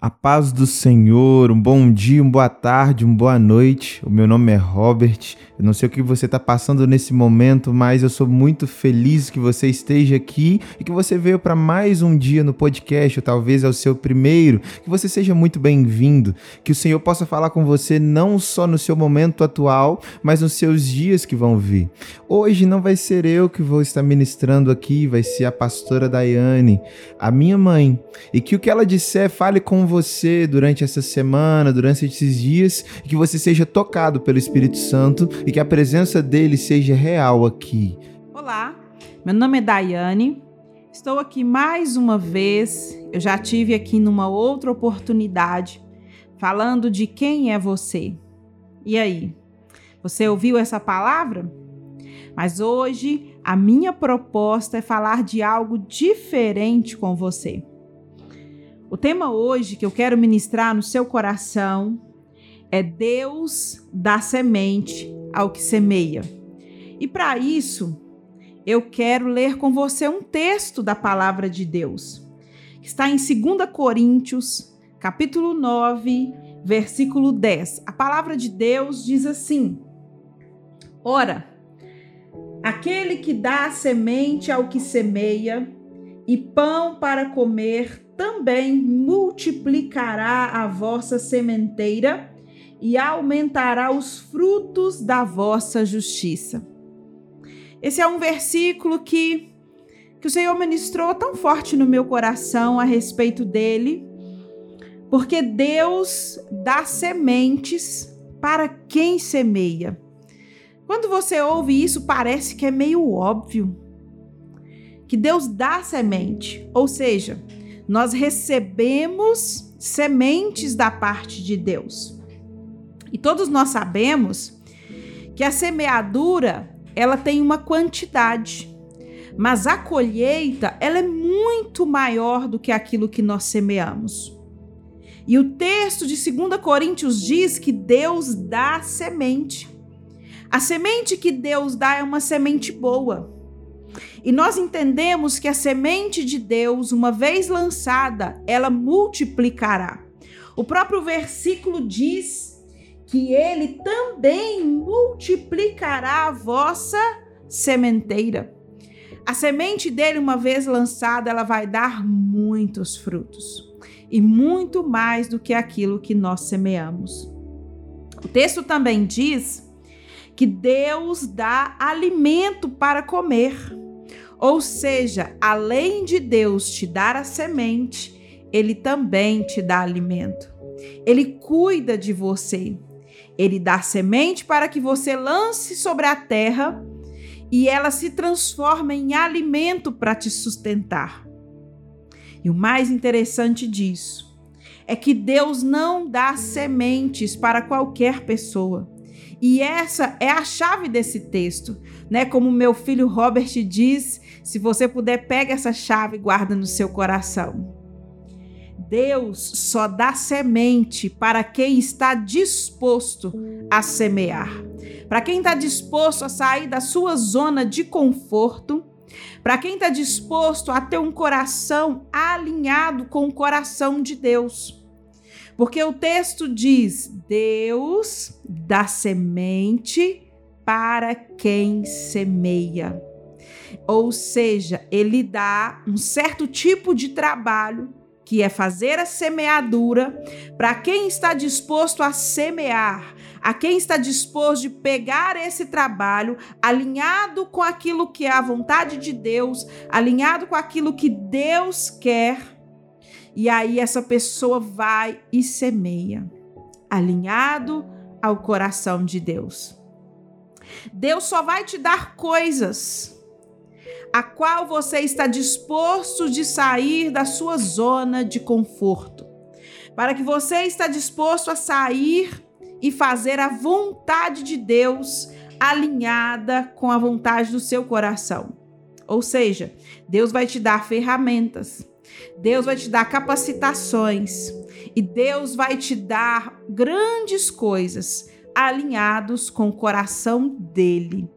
A paz do Senhor, um bom dia, uma boa tarde, uma boa noite. O meu nome é Robert. Eu não sei o que você está passando nesse momento, mas eu sou muito feliz que você esteja aqui e que você veio para mais um dia no podcast, ou talvez é o seu primeiro. Que você seja muito bem-vindo. Que o Senhor possa falar com você não só no seu momento atual, mas nos seus dias que vão vir. Hoje não vai ser eu que vou estar ministrando aqui, vai ser a pastora Daiane, a minha mãe. E que o que ela disser fale com você durante essa semana, durante esses dias, que você seja tocado pelo Espírito Santo e que a presença dele seja real aqui. Olá, meu nome é Daiane. Estou aqui mais uma vez. Eu já tive aqui numa outra oportunidade falando de quem é você. E aí? Você ouviu essa palavra? Mas hoje a minha proposta é falar de algo diferente com você. O tema hoje que eu quero ministrar no seu coração é Deus dá semente ao que semeia. E para isso, eu quero ler com você um texto da palavra de Deus. Está em 2 Coríntios, capítulo 9, versículo 10. A palavra de Deus diz assim: Ora, aquele que dá semente ao que semeia e pão para comer também multiplicará a vossa sementeira e aumentará os frutos da vossa justiça. Esse é um versículo que, que o Senhor ministrou tão forte no meu coração a respeito dele, porque Deus dá sementes para quem semeia. Quando você ouve isso, parece que é meio óbvio que Deus dá semente, ou seja, nós recebemos sementes da parte de Deus. E todos nós sabemos que a semeadura, ela tem uma quantidade, mas a colheita, ela é muito maior do que aquilo que nós semeamos. E o texto de 2 Coríntios diz que Deus dá semente. A semente que Deus dá é uma semente boa. E nós entendemos que a semente de Deus, uma vez lançada, ela multiplicará. O próprio versículo diz que ele também multiplicará a vossa sementeira. A semente dele, uma vez lançada, ela vai dar muitos frutos e muito mais do que aquilo que nós semeamos. O texto também diz que Deus dá alimento para comer. Ou seja, além de Deus te dar a semente, ele também te dá alimento. Ele cuida de você. Ele dá semente para que você lance sobre a terra e ela se transforma em alimento para te sustentar. E o mais interessante disso é que Deus não dá sementes para qualquer pessoa. E essa é a chave desse texto, né? Como meu filho Robert diz, se você puder, pega essa chave e guarda no seu coração. Deus só dá semente para quem está disposto a semear. Para quem está disposto a sair da sua zona de conforto, para quem está disposto a ter um coração alinhado com o coração de Deus. Porque o texto diz: Deus dá semente para quem semeia. Ou seja, ele dá um certo tipo de trabalho, que é fazer a semeadura, para quem está disposto a semear, a quem está disposto de pegar esse trabalho alinhado com aquilo que é a vontade de Deus, alinhado com aquilo que Deus quer e aí essa pessoa vai e semeia, alinhado ao coração de Deus. Deus só vai te dar coisas a qual você está disposto de sair da sua zona de conforto. Para que você está disposto a sair e fazer a vontade de Deus alinhada com a vontade do seu coração. Ou seja, Deus vai te dar ferramentas Deus vai te dar capacitações e Deus vai te dar grandes coisas alinhados com o coração dele.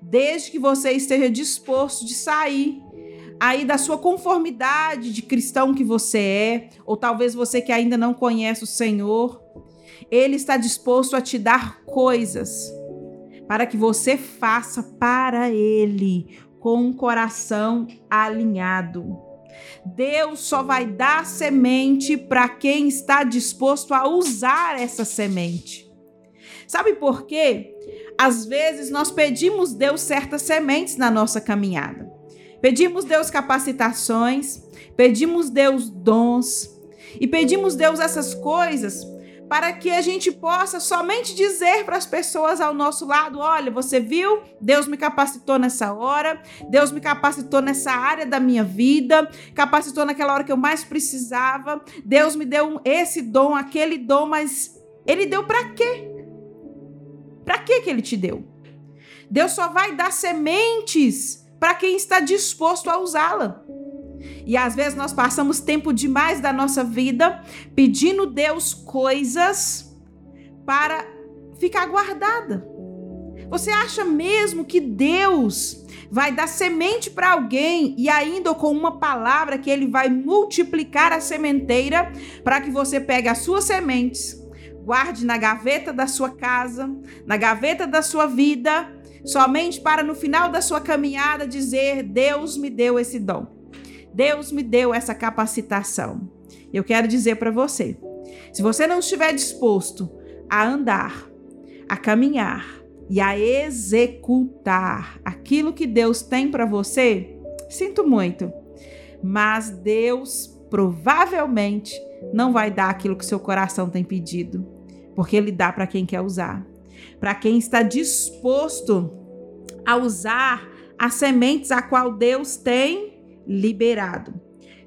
Desde que você esteja disposto de sair aí da sua conformidade de cristão que você é, ou talvez você que ainda não conhece o Senhor, ele está disposto a te dar coisas para que você faça para ele com um coração alinhado. Deus só vai dar semente para quem está disposto a usar essa semente. Sabe por quê? Às vezes nós pedimos Deus certas sementes na nossa caminhada. Pedimos Deus capacitações, pedimos Deus dons e pedimos Deus essas coisas para que a gente possa somente dizer para as pessoas ao nosso lado: olha, você viu? Deus me capacitou nessa hora, Deus me capacitou nessa área da minha vida, capacitou naquela hora que eu mais precisava, Deus me deu esse dom, aquele dom, mas Ele deu para quê? Para que que Ele te deu? Deus só vai dar sementes para quem está disposto a usá-la. E às vezes nós passamos tempo demais da nossa vida pedindo Deus coisas para ficar guardada. Você acha mesmo que Deus vai dar semente para alguém e ainda com uma palavra que ele vai multiplicar a sementeira para que você pegue as suas sementes, guarde na gaveta da sua casa, na gaveta da sua vida, somente para no final da sua caminhada dizer: Deus me deu esse dom. Deus me deu essa capacitação. Eu quero dizer para você: se você não estiver disposto a andar, a caminhar e a executar aquilo que Deus tem para você, sinto muito, mas Deus provavelmente não vai dar aquilo que seu coração tem pedido, porque Ele dá para quem quer usar, para quem está disposto a usar as sementes a qual Deus tem liberado.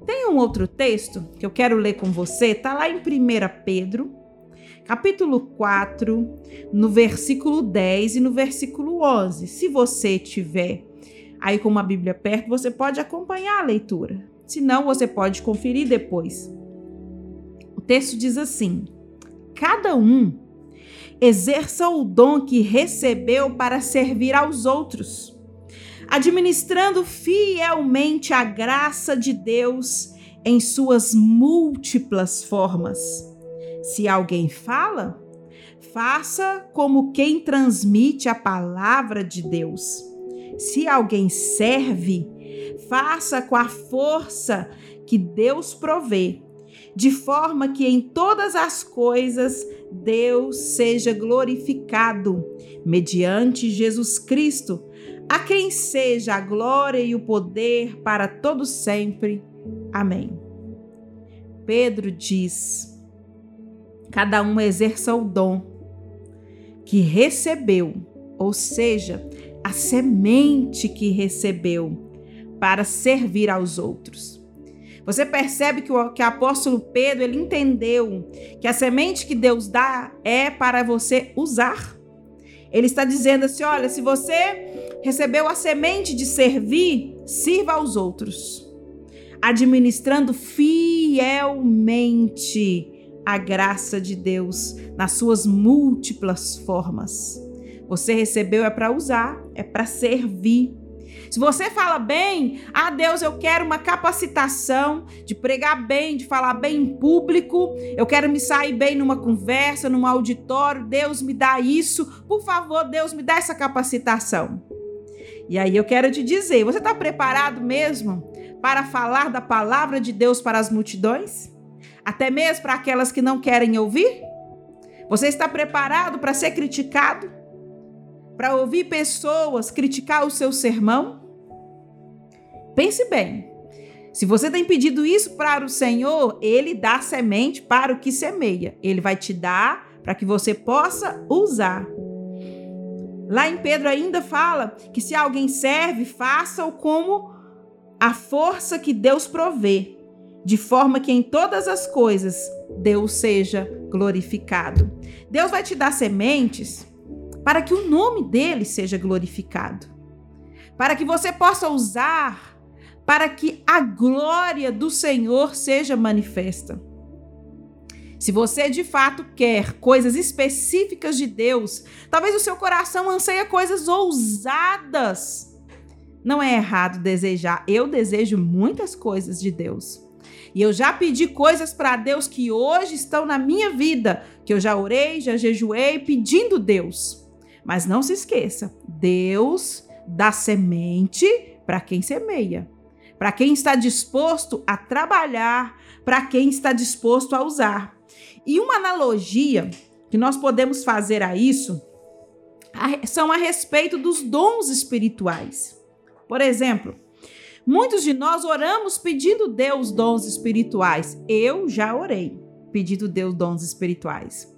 Tem um outro texto que eu quero ler com você, está lá em 1 Pedro, capítulo 4, no versículo 10 e no versículo 11. Se você tiver aí com uma Bíblia perto, você pode acompanhar a leitura. Se não, você pode conferir depois. O texto diz assim: Cada um exerça o dom que recebeu para servir aos outros administrando fielmente a graça de Deus em suas múltiplas formas. Se alguém fala, faça como quem transmite a palavra de Deus. Se alguém serve, faça com a força que Deus provê, de forma que em todas as coisas Deus seja glorificado, mediante Jesus Cristo a quem seja a glória e o poder para todo sempre. Amém. Pedro diz: cada um exerça o dom que recebeu, ou seja, a semente que recebeu para servir aos outros. Você percebe que o que o apóstolo Pedro ele entendeu que a semente que Deus dá é para você usar. Ele está dizendo assim: olha, se você recebeu a semente de servir, sirva aos outros, administrando fielmente a graça de Deus nas suas múltiplas formas. Você recebeu é para usar, é para servir. Se você fala bem, ah, Deus, eu quero uma capacitação de pregar bem, de falar bem em público, eu quero me sair bem numa conversa, num auditório, Deus me dá isso, por favor, Deus me dá essa capacitação. E aí eu quero te dizer, você está preparado mesmo para falar da palavra de Deus para as multidões? Até mesmo para aquelas que não querem ouvir? Você está preparado para ser criticado? Para ouvir pessoas criticar o seu sermão? Pense bem. Se você tem pedido isso para o Senhor, ele dá semente para o que semeia. Ele vai te dar para que você possa usar. Lá em Pedro ainda fala que se alguém serve, faça-o como a força que Deus provê, de forma que em todas as coisas Deus seja glorificado. Deus vai te dar sementes para que o nome dele seja glorificado, para que você possa usar para que a glória do Senhor seja manifesta. Se você de fato quer coisas específicas de Deus, talvez o seu coração anseia coisas ousadas. Não é errado desejar. Eu desejo muitas coisas de Deus. E eu já pedi coisas para Deus que hoje estão na minha vida, que eu já orei, já jejuei pedindo Deus. Mas não se esqueça, Deus dá semente para quem semeia, para quem está disposto a trabalhar, para quem está disposto a usar. E uma analogia que nós podemos fazer a isso são a respeito dos dons espirituais. Por exemplo, muitos de nós oramos pedindo Deus dons espirituais. Eu já orei pedindo Deus dons espirituais.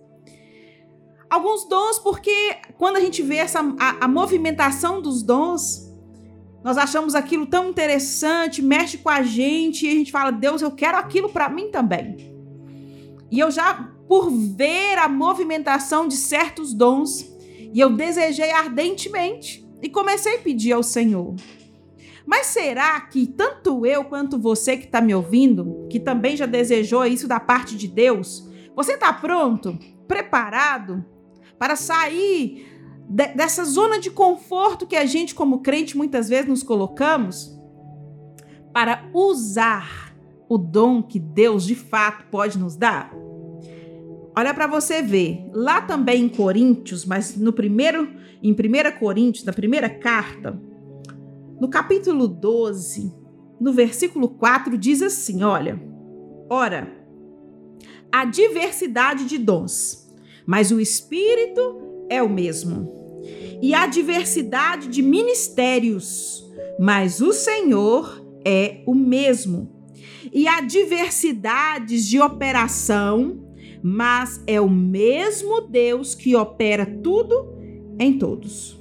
Alguns dons, porque quando a gente vê essa, a, a movimentação dos dons, nós achamos aquilo tão interessante, mexe com a gente e a gente fala: Deus, eu quero aquilo para mim também. E eu já, por ver a movimentação de certos dons, e eu desejei ardentemente e comecei a pedir ao Senhor. Mas será que tanto eu quanto você que está me ouvindo, que também já desejou isso da parte de Deus, você está pronto, preparado para sair de, dessa zona de conforto que a gente, como crente, muitas vezes nos colocamos, para usar o dom que Deus de fato pode nos dar? Olha para você ver, lá também em Coríntios, mas no primeiro, em 1 Coríntios, na primeira carta, no capítulo 12, no versículo 4, diz assim: olha, ora, a diversidade de dons, mas o Espírito é o mesmo. E a diversidade de ministérios, mas o Senhor é o mesmo. E a diversidade de operação, mas é o mesmo Deus que opera tudo em todos.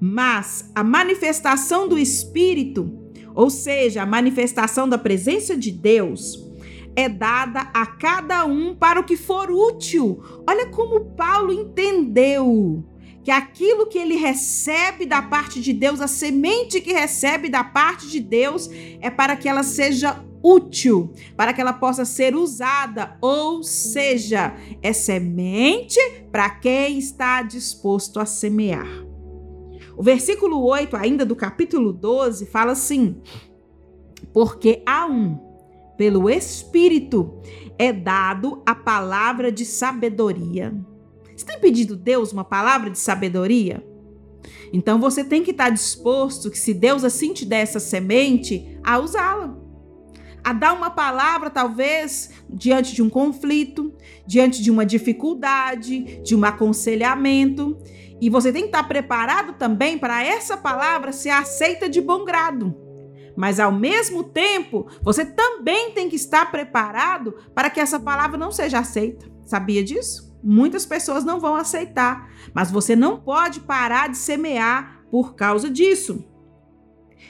Mas a manifestação do Espírito, ou seja, a manifestação da presença de Deus, é dada a cada um para o que for útil. Olha como Paulo entendeu que aquilo que ele recebe da parte de Deus, a semente que recebe da parte de Deus, é para que ela seja útil para que ela possa ser usada, ou seja, é semente para quem está disposto a semear. O versículo 8, ainda do capítulo 12, fala assim: Porque a um, pelo Espírito, é dado a palavra de sabedoria. Você tem pedido Deus uma palavra de sabedoria? Então você tem que estar disposto que se Deus assim te der essa semente, a usá-la a dar uma palavra, talvez, diante de um conflito, diante de uma dificuldade, de um aconselhamento. E você tem que estar preparado também para essa palavra ser aceita de bom grado. Mas ao mesmo tempo, você também tem que estar preparado para que essa palavra não seja aceita. Sabia disso? Muitas pessoas não vão aceitar, mas você não pode parar de semear por causa disso.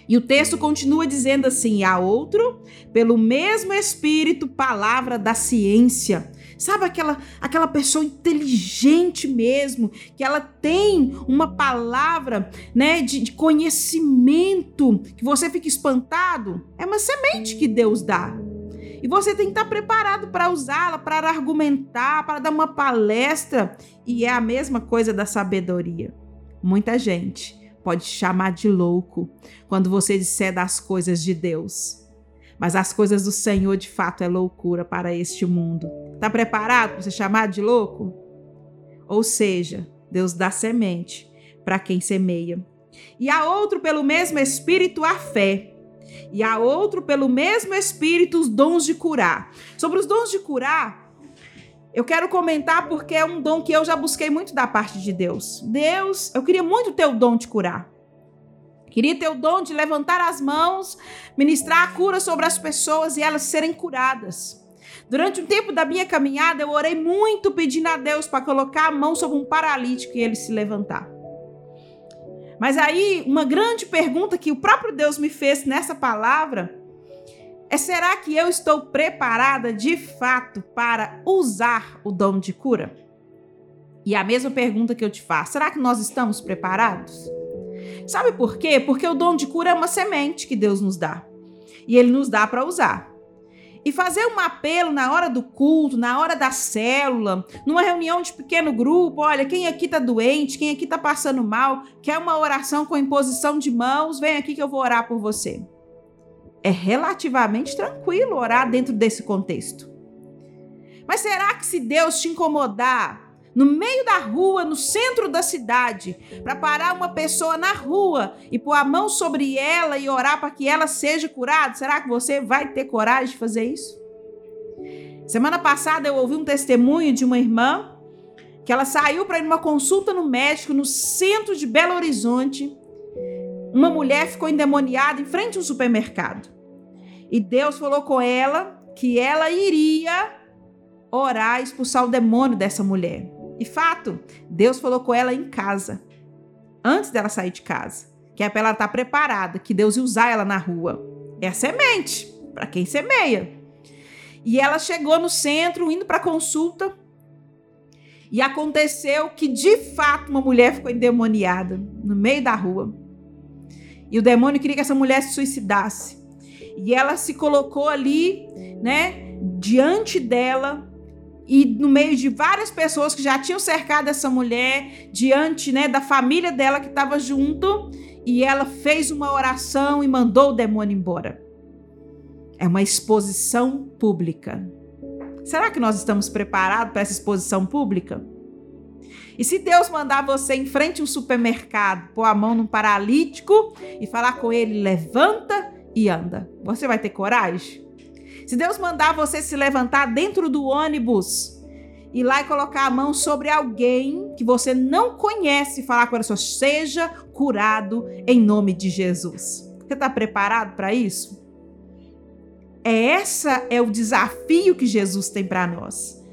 E o texto continua dizendo assim: há outro, pelo mesmo Espírito, palavra da ciência. Sabe aquela, aquela pessoa inteligente mesmo, que ela tem uma palavra né, de, de conhecimento, que você fica espantado? É uma semente que Deus dá. E você tem que estar preparado para usá-la, para argumentar, para dar uma palestra. E é a mesma coisa da sabedoria. Muita gente pode chamar de louco quando você disser das coisas de Deus. Mas as coisas do Senhor de fato é loucura para este mundo. Está preparado para você chamar de louco? Ou seja, Deus dá semente para quem semeia. E a outro pelo mesmo espírito a fé. E a outro pelo mesmo espírito os dons de curar. Sobre os dons de curar, eu quero comentar porque é um dom que eu já busquei muito da parte de Deus. Deus, eu queria muito ter o dom de curar. Queria ter o dom de levantar as mãos, ministrar a cura sobre as pessoas e elas serem curadas. Durante um tempo da minha caminhada, eu orei muito pedindo a Deus para colocar a mão sobre um paralítico e ele se levantar. Mas aí, uma grande pergunta que o próprio Deus me fez nessa palavra é será que eu estou preparada de fato para usar o dom de cura? E a mesma pergunta que eu te faço, será que nós estamos preparados? Sabe por quê? Porque o dom de cura é uma semente que Deus nos dá. E ele nos dá para usar. e fazer um apelo na hora do culto, na hora da célula, numa reunião de pequeno grupo, olha, quem aqui está doente, quem aqui está passando mal, quer uma oração com imposição de mãos, vem aqui que eu vou orar por você. É relativamente tranquilo orar dentro desse contexto. Mas será que se Deus te incomodar no meio da rua, no centro da cidade, para parar uma pessoa na rua e pôr a mão sobre ela e orar para que ela seja curada? Será que você vai ter coragem de fazer isso? Semana passada eu ouvi um testemunho de uma irmã que ela saiu para ir numa consulta no médico no centro de Belo Horizonte. Uma mulher ficou endemoniada em frente a um supermercado. E Deus falou com ela que ela iria orar e expulsar o demônio dessa mulher. E fato, Deus falou com ela em casa, antes dela sair de casa, que é para ela estar tá preparada, que Deus ia usar ela na rua. É a semente, para quem semeia. E ela chegou no centro, indo para consulta, e aconteceu que de fato uma mulher ficou endemoniada no meio da rua. E o demônio queria que essa mulher se suicidasse. E ela se colocou ali, né, diante dela, e no meio de várias pessoas que já tinham cercado essa mulher, diante né, da família dela que estava junto, e ela fez uma oração e mandou o demônio embora. É uma exposição pública. Será que nós estamos preparados para essa exposição pública? E se Deus mandar você em frente a um supermercado, pôr a mão num paralítico e falar com ele, levanta e anda, você vai ter coragem? Se Deus mandar você se levantar dentro do ônibus, ir lá e colocar a mão sobre alguém que você não conhece e falar com ela, seja curado em nome de Jesus. Você está preparado para isso? É essa é o desafio que Jesus tem para nós.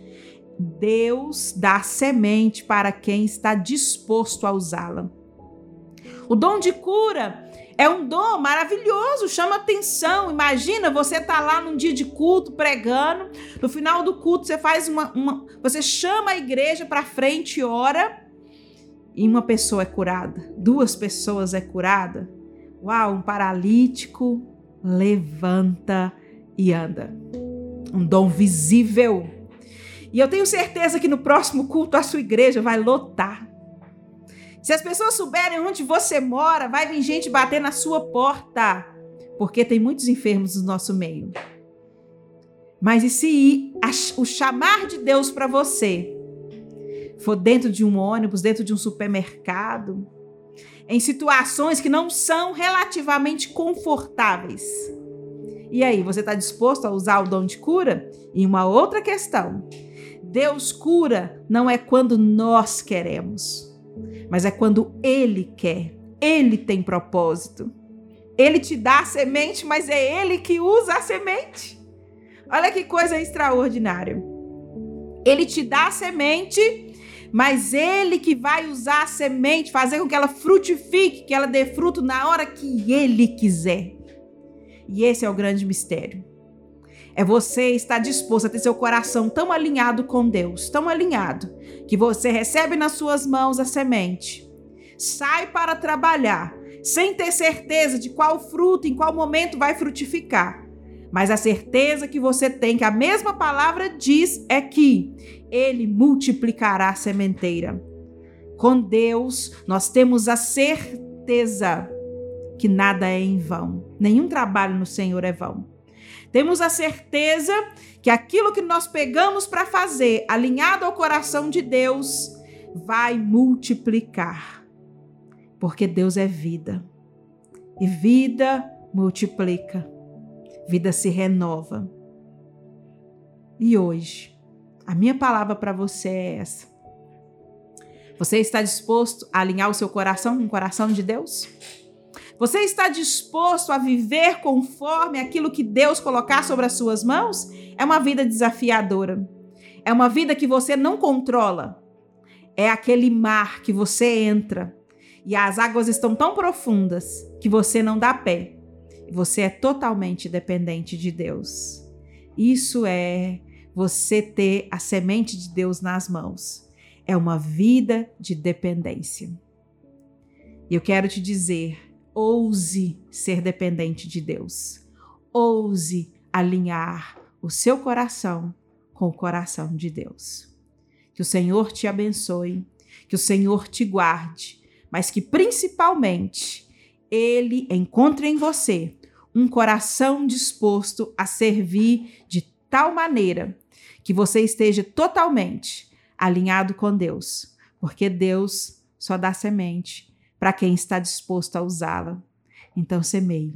Deus dá semente para quem está disposto a usá-la. O dom de cura é um dom maravilhoso, chama atenção. Imagina você tá lá num dia de culto pregando, no final do culto você faz uma, uma você chama a igreja para frente e ora e uma pessoa é curada, duas pessoas é curada. Uau, um paralítico levanta e anda. Um dom visível. E eu tenho certeza que no próximo culto a sua igreja vai lotar. Se as pessoas souberem onde você mora, vai vir gente bater na sua porta, porque tem muitos enfermos no nosso meio. Mas e se o chamar de Deus para você for dentro de um ônibus, dentro de um supermercado, em situações que não são relativamente confortáveis? E aí, você está disposto a usar o dom de cura? E uma outra questão: Deus cura não é quando nós queremos mas é quando Ele quer, Ele tem propósito. Ele te dá a semente, mas é Ele que usa a semente. Olha que coisa extraordinária. Ele te dá a semente, mas Ele que vai usar a semente, fazer com que ela frutifique, que ela dê fruto na hora que Ele quiser. E esse é o grande mistério. É você estar disposto a ter seu coração tão alinhado com Deus, tão alinhado, que você recebe nas suas mãos a semente, sai para trabalhar, sem ter certeza de qual fruto, em qual momento vai frutificar. Mas a certeza que você tem, que a mesma palavra diz, é que Ele multiplicará a sementeira. Com Deus, nós temos a certeza que nada é em vão, nenhum trabalho no Senhor é vão. Temos a certeza que aquilo que nós pegamos para fazer, alinhado ao coração de Deus, vai multiplicar. Porque Deus é vida. E vida multiplica. Vida se renova. E hoje, a minha palavra para você é essa. Você está disposto a alinhar o seu coração com o coração de Deus? Você está disposto a viver conforme aquilo que Deus colocar sobre as suas mãos? É uma vida desafiadora. É uma vida que você não controla. É aquele mar que você entra e as águas estão tão profundas que você não dá pé. Você é totalmente dependente de Deus. Isso é você ter a semente de Deus nas mãos. É uma vida de dependência. E eu quero te dizer Ouse ser dependente de Deus. Ouse alinhar o seu coração com o coração de Deus. Que o Senhor te abençoe, que o Senhor te guarde, mas que principalmente Ele encontre em você um coração disposto a servir de tal maneira que você esteja totalmente alinhado com Deus, porque Deus só dá semente para quem está disposto a usá-la. Então semeie.